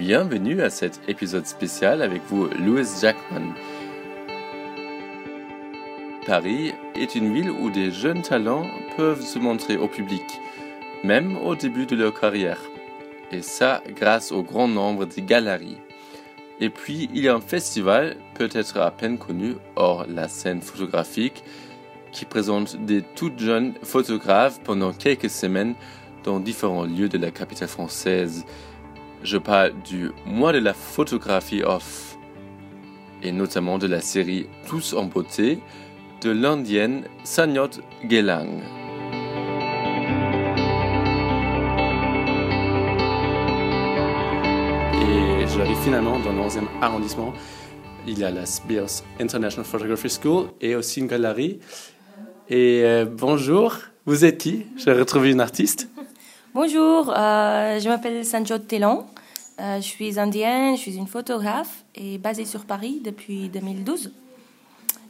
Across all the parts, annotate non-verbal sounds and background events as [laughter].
bienvenue à cet épisode spécial avec vous, Louis Jackman. Paris est une ville où des jeunes talents peuvent se montrer au public, même au début de leur carrière. Et ça grâce au grand nombre des galeries. Et puis, il y a un festival, peut-être à peine connu, hors la scène photographique, qui présente des toutes jeunes photographes pendant quelques semaines dans différents lieux de la capitale française. Je parle du mois de la photographie off, et notamment de la série Tous en beauté de l'indienne Sanyot Gelang. Et j'arrive finalement dans le 11e arrondissement. Il y a la Spears International Photography School et aussi une galerie. Et euh, bonjour, vous êtes qui? J'ai retrouvé une artiste. Bonjour, euh, je m'appelle Sanjot Telan. Euh, je suis indienne, je suis une photographe et basée sur Paris depuis 2012.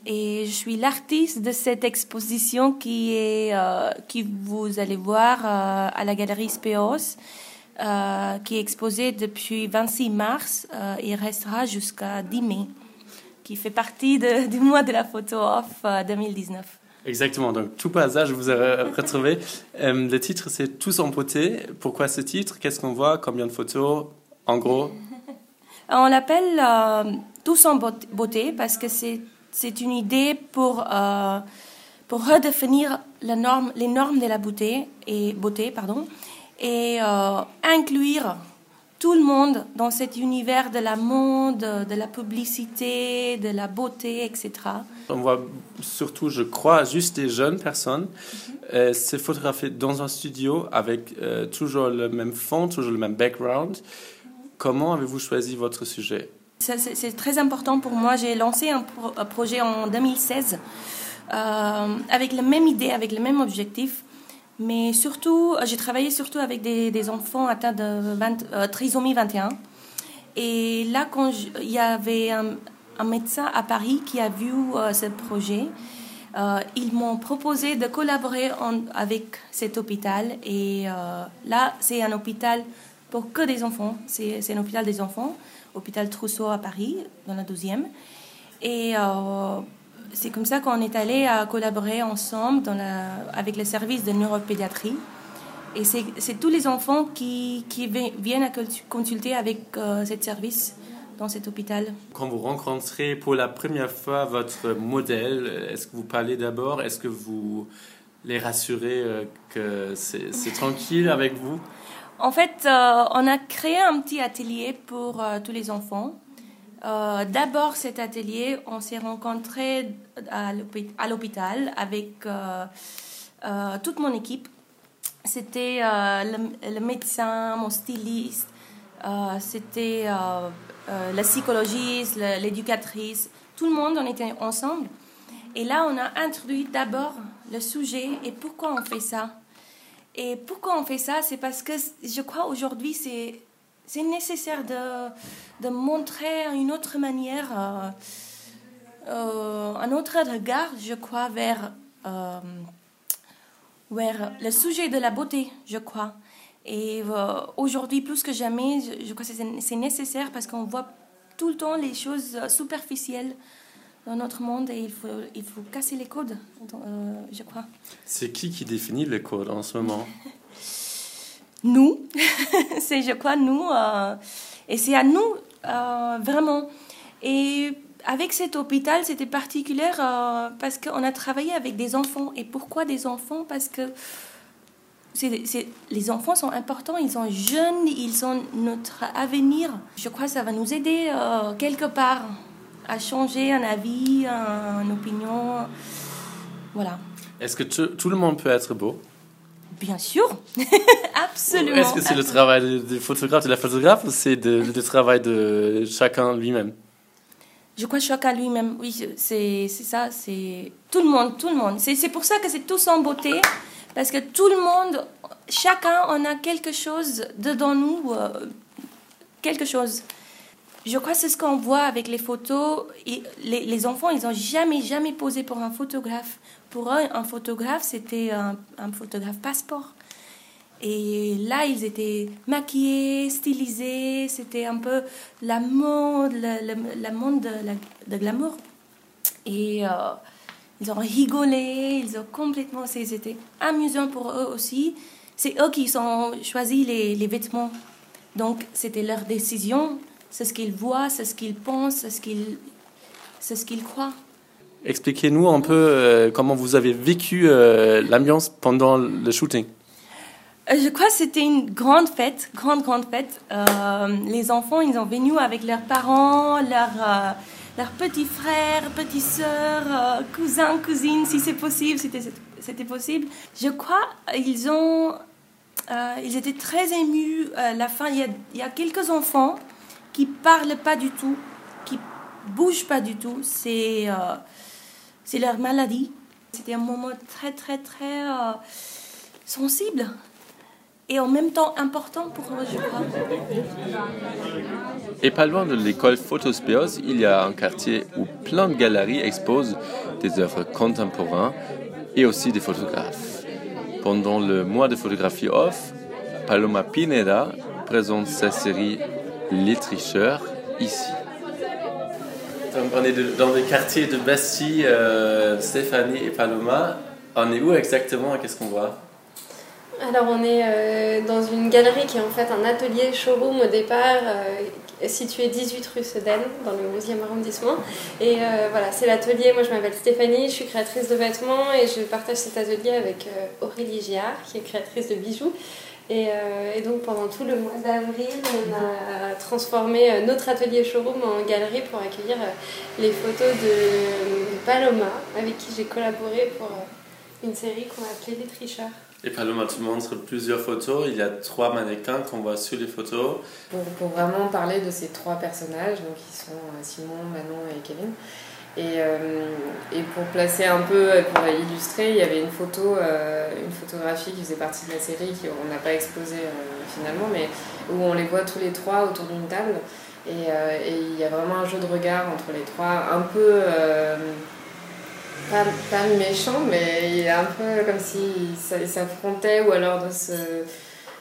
Et je suis l'artiste de cette exposition qui est euh, qui vous allez voir à la galerie Speos, qui est exposée depuis 26 mars et restera jusqu'à 10 mai, qui fait partie [laughs] du mois de la photo off euh, 2019. Exactement, donc tout je vous ai re- [laughs] retrouvé. Euh, le titre, c'est Tous en beauté. Pourquoi ce titre? Qu'est-ce qu'on voit? Combien de photos? En gros [laughs] On l'appelle euh, Tous en beaut- beauté parce que c'est c'est une idée pour euh, pour redéfinir la norme, les normes de la beauté et beauté pardon et euh, inclure tout le monde dans cet univers de la mode, de la publicité, de la beauté, etc. On voit surtout, je crois, juste des jeunes personnes. Euh, c'est photographié dans un studio avec euh, toujours le même fond, toujours le même background. Comment avez-vous choisi votre sujet? C'est très important pour moi. J'ai lancé un, pro- un projet en 2016 euh, avec la même idée, avec le même objectif. Mais surtout, j'ai travaillé surtout avec des, des enfants atteints de 20 euh, trisomie 21. Et là, quand il y avait un, un médecin à Paris qui a vu euh, ce projet, euh, ils m'ont proposé de collaborer avec cet hôpital. Et euh, là, c'est un hôpital pour que des enfants. C'est un hôpital des enfants, hôpital Trousseau à Paris, dans la 12e. Et c'est comme ça qu'on est allé à collaborer ensemble avec le service de neuropédiatrie. Et c'est tous les enfants qui, qui vi- viennent à cons- consulter avec euh, ce service dans cet hôpital. Quand vous rencontrez pour la première fois votre modèle, est-ce que vous parlez d'abord? Est-ce que vous les rassurez euh, que c'est tranquille avec vous? En fait, euh, on a créé un petit atelier pour euh, tous les enfants. Euh, D'abord, cet atelier, on s'est rencontrés à l'hôpi- à l'hôpital avec toute mon équipe. C'était le, le médecin, mon styliste, c'était euh, la psychologiste, l'éducatrice. Tout le monde, on était ensemble. Et là, on a introduit d'abord le sujet et pourquoi on fait ça. Et pourquoi on fait ça C'est parce que je crois aujourd'hui c'est c'est nécessaire de, de montrer une autre manière, euh, euh, un autre regard, je crois, vers, vers le sujet de la beauté, je crois. Et euh, aujourd'hui, plus que jamais, je, je crois que c'est- nécessaire parce qu'on voit tout le temps les choses superficielles dans notre monde et il faut, il faut casser les codes, euh, je crois. C'est qui qui définit le code en ce moment? [laughs] Nous, [laughs] c'est je crois nous, euh, et c'est à nous euh, vraiment. Et avec cet hôpital, c'était particulier euh, parce qu'on a travaillé avec des enfants. Et pourquoi des enfants? Parce que c'est- c'est- les enfants sont importants, ils sont jeunes, ils sont notre avenir. Je crois que ça va nous aider euh, quelque part à changer un avis, un- une opinion. Voilà. Est-ce que tout, tout le monde peut être beau? Bien sûr, [laughs] absolument. Est-ce que c'est le travail du photographe, de la photographe ou c'est de- le travail de chacun lui-même? Je crois chacun lui-même, oui, c'est ça, c'est tout le monde, tout le monde. C'est c'est pour ça que c'est tous en beauté, parce que tout le monde, chacun, on a quelque chose dedans nous, euh, quelque chose. Je crois que c'est ce qu'on voit avec les photos. Les, enfants, ils n'ont jamais, jamais posé pour un photographe. Pour eux, un photographe, c'était un, photographe passeport. Et là, ils étaient maquillés, stylisés. C'était un peu la mode, la, monde de, glamour. Et euh, ils ont rigolé, ils ont complètement. C'était amusant pour eux aussi. C'est eux qui ont choisi les, les vêtements. Donc, c'était leur décision. C'est ce qu'ils voient, c'est ce qu'ils pensent, c'est ce qu'ils, ce qu'ils croient. Expliquez-nous un peu euh, comment vous avez vécu euh, l'ambiance pendant le shooting. Euh, je crois que c'était une grande fête, grande, grande fête. les enfants, ils ont venu avec leurs parents, leurs, leurs petits frères, petites sœurs, cousins, cousines, si c'est possible, c'était, possible. Je crois ils ont, ils étaient très émus. À la fin, il y, a, quelques enfants qui parlent pas du tout, qui bougent pas du tout. C'est leur maladie. C'était un moment très, très, très euh, sensible et en même temps important pour moi, je crois. Et pas loin de l'école Photospéos, il y a un quartier où plein de galeries exposent des œuvres contemporaines et aussi des photographes. Pendant le mois de photographie off, Paloma Pineda présente sa série Les tricheurs ici on est dans le quartier de Bastille, euh, Stéphanie et Paloma. On est où exactement? Qu'est-ce qu'on voit? Alors on est euh, dans une galerie qui est en fait un atelier showroom au départ, euh, situé 18 rue Sedaine, dans le 11e arrondissement. Et voilà, c'est l'atelier, moi je m'appelle Stéphanie, je suis créatrice de vêtements et je partage cet atelier avec Aurélie Giard, qui est créatrice de bijoux. Euh, et, donc pendant tout le mois d'avril, on a transformé euh, notre atelier showroom en galerie pour accueillir euh, les photos de Paloma, avec qui j'ai collaboré pour une série qu'on a appelée Les Tricheurs. Et Paloma, tu montres plusieurs photos. Il y a trois mannequins qu'on voit sur les photos. Pour, pour, vraiment parler de ces trois personnages, donc qui sont Simon, Manon et Kevin. Et, euh, et, pour placer un peu, pour illustrer, il y avait une photo, euh, une photographie qui faisait partie de la série, qu'on n'a pas exposée euh, finalement, mais où on les voit tous les trois autour d'une table. Et, et, il y a vraiment un jeu de regard entre les trois, un peu, pas, méchant, mais il est un peu comme s'ils s'affrontaient ou alors de se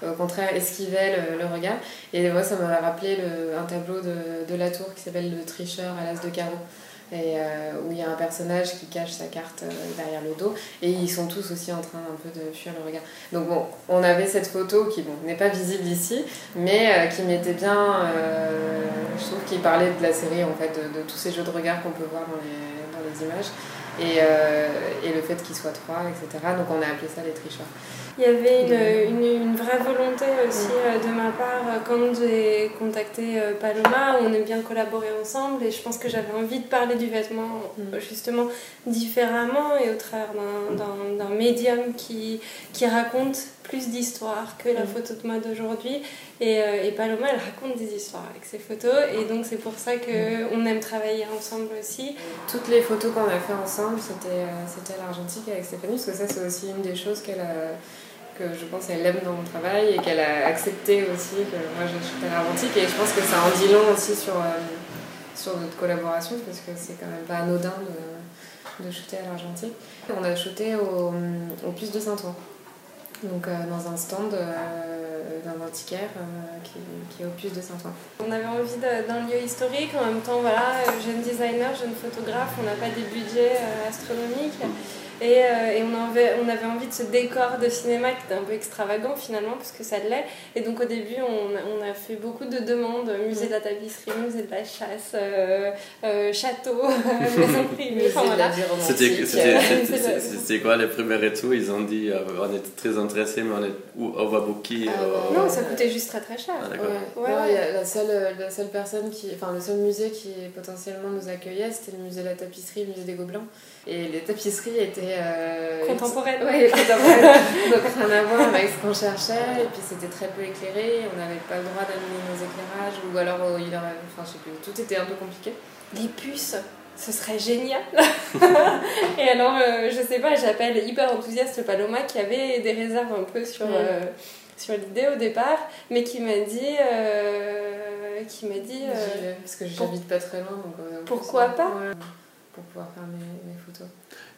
au contraire esquivaient le, regard. Et moi, ça m'a rappelé un tableau de, de Latour qui s'appelle Le tricheur à l'as de carreau et euh, où il y a un personnage qui cache sa carte euh, derrière le dos et ils sont tous aussi en train un peu de fuir le regard. Donc bon, on avait cette photo qui bon, n'est pas visible ici, mais euh, qui mettait bien, je trouve qu'il parlait de la série en fait, de, de, tous ces jeux de regard qu'on peut voir dans les, dans les images et, et le fait qu'ils soient trois, etc. Donc on a appelé ça les tricheurs. Il y avait une, une, une vraie volonté aussi euh, de ma part euh, quand j'ai contacté euh, Paloma. On aime bien collaborer ensemble et je pense que j'avais envie de parler du vêtement mm. justement différemment et au travers d'un médium qui, qui raconte plus d'histoires que la mm. photo de mode aujourd'hui. Et, et, Paloma, elle raconte des histoires avec ses photos et donc c'est pour ça qu'on mm. aime travailler ensemble aussi. Toutes les photos qu'on a fait ensemble, c'était à l'argentique avec Stéphanie, parce que ça c'est aussi une des choses qu'elle a que je pense qu'elle aime dans mon travail et qu'elle a accepté aussi que moi j'ai shooté à l'argentique et je pense que ça en dit long aussi sur, euh, sur notre collaboration parce que c'est quand même pas anodin de, de shooter à l'argentique. On a shooté au, au plus de Saint-Ouen, donc euh, dans un stand euh, d'un antiquaire qui, qui, est au plus de Saint-Ouen. On avait envie d'un lieu historique, en même temps voilà, jeune designer, jeune photographe, on n'a pas des budgets astronomiques. Et, euh, et on, avait, on, avait, envie de ce décor de cinéma qui était un peu extravagant finalement, parce que ça l'est. Et donc au début, on, on, a fait beaucoup de demandes musée de la tapisserie, musée de la chasse, euh, euh, château, [laughs] maison privée. Enfin, voilà. C'était quoi les premiers retours Ils ont dit on est très intéressés, mais on est overbooké. Ah, Non, ça coûtait juste très très cher. Ah, ouais. ouais, ouais. la, seule, la seule personne qui. Enfin, le seul musée qui potentiellement nous accueillait, c'était le musée de la tapisserie, le musée des Gobelins. Et les tapisseries étaient. Euh, contemporaines. Oui, contemporaines. Donc rien à voir avec ce qu'on cherchait. Et puis c'était très peu éclairé. On n'avait pas le droit d'allumer nos éclairages. Ou alors, euh, il aurait... enfin, je sais plus. Tout était un peu compliqué. Les puces ce serait génial. et alors, euh, je sais pas, j'appelle hyper enthousiaste Paloma qui avait des réserves un peu sur, euh, sur l'idée au départ, mais qui m'a dit. qui m'a dit. parce que j'habite pas très loin. Donc, pourquoi pas? Pour pouvoir faire mes, photos.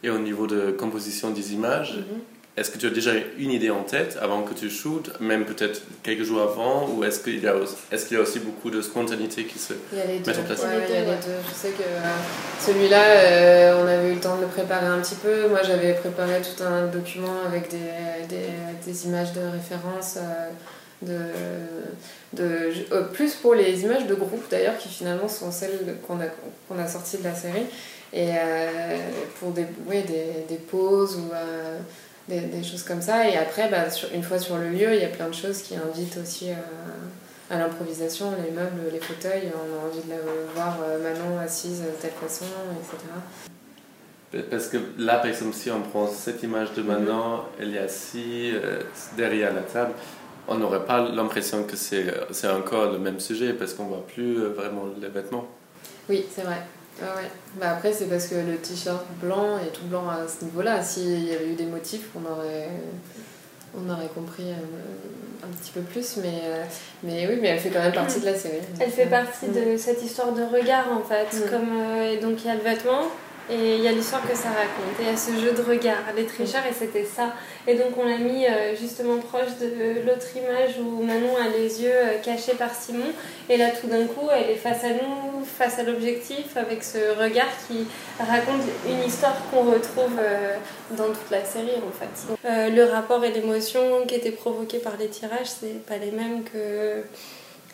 Et au niveau de composition des images, mhm. est-ce que tu as déjà une idée en tête avant que tu shootes, même peut-être quelques jours avant, ou est-ce qu'il y, a aussi, est qu'il y a aussi beaucoup de spontanéité qui se met en place? Ouais, Il y a les deux. Je sais que euh, celui-là, euh, on avait eu le temps de le préparer un petit peu. Moi, j'avais préparé tout un document avec des, des, des images de référence. Euh, de, de, plus pour les images de groupe d'ailleurs, qui finalement sont celles qu'on a, qu'on a sorties de la série. Et pour des, oui, des, des pauses ou des, des, choses comme ça. Et après, bah, une fois sur le lieu, il y a plein de choses qui invitent aussi à, l'improvisation, les meubles, les fauteuils. On a envie de voir euh, Manon assise de telle façon, etc. Parce que là, par exemple, si on prend cette image de Manon, elle est assise euh, derrière la table, on n'aurait pas l'impression que c'est encore le même sujet parce qu'on ne voit plus euh, vraiment les vêtements. Oui, c'est vrai. Ah ouais. Bah après, c'est parce que le t-shirt blanc est tout blanc à ce niveau-là. S'il y avait eu des motifs, on aurait, on aurait compris un, un petit peu plus. Mais, euh, mais oui, mais elle fait quand même partie de la série. Elle fait partie de cette histoire de regard, en fait. Mm. Comme, euh, et donc, il y a le vêtement, et il y a l'histoire que ça raconte. Et il y a ce jeu de regard, les tricheurs, et c'était ça. Et donc on l'a mis euh, justement proche de l'autre image où Manon a les yeux euh, cachés par Simon. Et là tout d'un coup, elle est face à nous, face à l'objectif, avec ce regard qui raconte une histoire qu'on retrouve euh, dans toute la série en fait. le rapport et l'émotion qui étaient provoqués par les tirages, c'est pas les mêmes que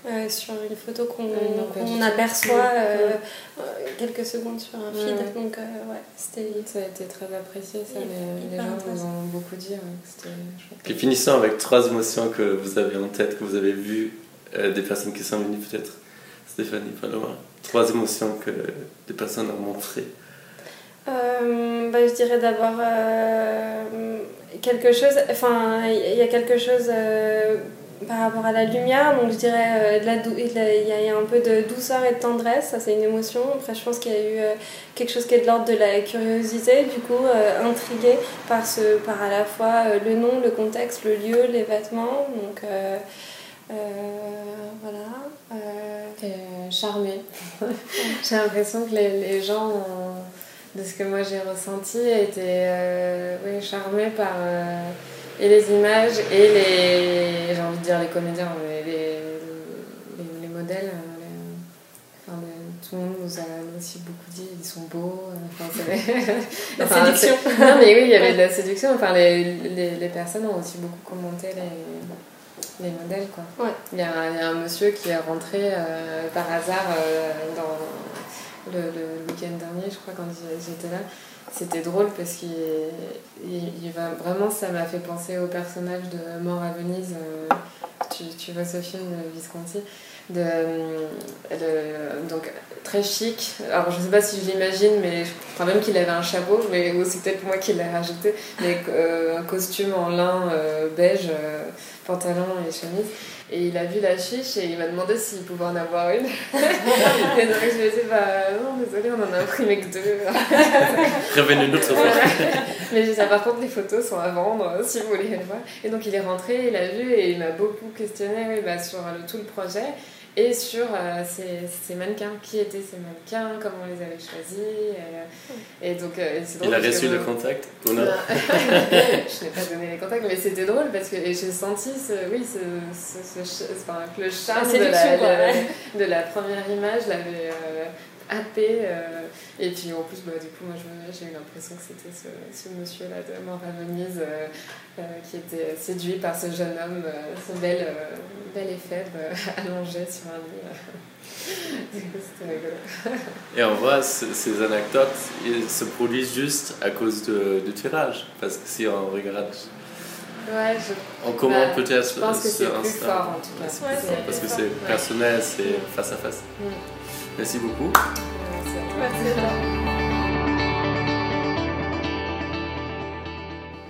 euh, sur une photo qu'on aperçoit euh, euh, quelques secondes sur un feed. Donc, ouais, c'était. Ça a été très apprécié, ça. Les, gens nous ont beaucoup dit. Et finissons avec trois émotions que vous avez en tête, que vous avez vues, des personnes qui sont venues peut-être. Stéphanie Paloma. Trois émotions que des personnes ont montrées. bah, je dirais d'abord quelque chose. Enfin, il y a quelque chose par rapport à la lumière, donc je dirais euh, il y, a un peu de douceur et de tendresse, ça c'est une émotion. Après je pense qu'il y a eu euh, quelque chose qui est de l'ordre de la curiosité, du coup euh, intrigué par, ce, à la fois le nom, le contexte, le lieu, les vêtements. Donc voilà. charmé. [laughs] j'ai l'impression que les, les gens, de ce que moi j'ai ressenti, étaient oui, charmés par et les images et les j'ai envie de dire les comédiens les, les, les, modèles euh, enfin, tout le monde nous a aussi beaucoup dit ils sont beaux euh, enfin, [laughs] la séduction. Non mais oui il y avait de la séduction. Enfin les, personnes ont aussi beaucoup commenté les, les modèles quoi. Ouais. il, y a, il y a un monsieur qui est rentré euh, par hasard dans le, le week-end dernier je crois quand j'étais là. C'était drôle parce qu'il il, va vraiment ça m'a fait penser au personnage de Mort à Venise euh, tu, tu, vois ce film Visconti de, de, donc très chic. Alors je sais pas si je l'imagine mais je crois même qu'il avait un chapeau mais c'est peut-être moi qui l'ai rajouté mais euh, un costume en lin euh, beige pantalon et chemise et il a vu la chiche et il m'a demandé s'il pouvait en avoir une. [laughs] et donc je lui ai dit, bah non, désolé, on en a imprimé que deux. Prévenez une autre fois. Mais j'ai [laughs] [laughs] dit, par contre, les photos sont à vendre si vous voulez les voir. Et donc il est rentré, il a vu et il m'a beaucoup questionné oui, bah, sur le, tout le projet et sur euh, ces, ces, mannequins. Qui étaient ces mannequins? Comment on les avait choisis? Et, donc, euh, Il a reçu le contact [laughs] Je n'ai pas donné les contacts, mais c'était drôle parce que j'ai senti ce, oui, ce, ce, ce enfin, le charme de la, de, la, première image l'avait euh, happé. Euh, et puis en plus, bah, du coup, moi j'ai eu l'impression que c'était ce, ce monsieur-là de Mort à Venise euh, euh, qui était séduit par ce jeune homme, ce bel, bel et faible, [laughs] allongé sur un lit. [laughs] c'était rigolo. [laughs] et on voit ces anecdotes, ils se produisent juste à cause de, du tirage. Parce que si on regarde Ouais, je... On commente bah, peut-être Je pense que c'est plus fort en tout cas. Ouais, parce que c'est personnel, c'est face à face. Mm. Merci beaucoup.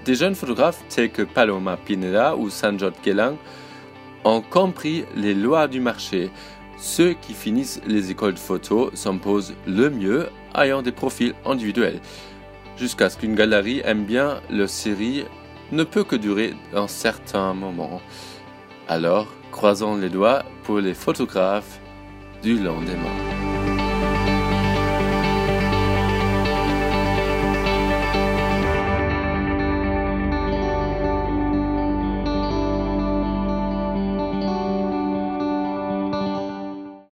Des jeunes photographes tels que Paloma Pineda ou Sanjot Gelang ont compris les lois du marché. Ceux qui finissent les écoles de photo s'imposent le mieux ayant des profils individuels. Jusqu'à ce qu'une galerie aime bien leur série ne peut que durer un certain moment. Alors, croisons les doigts pour les photographes du lendemain.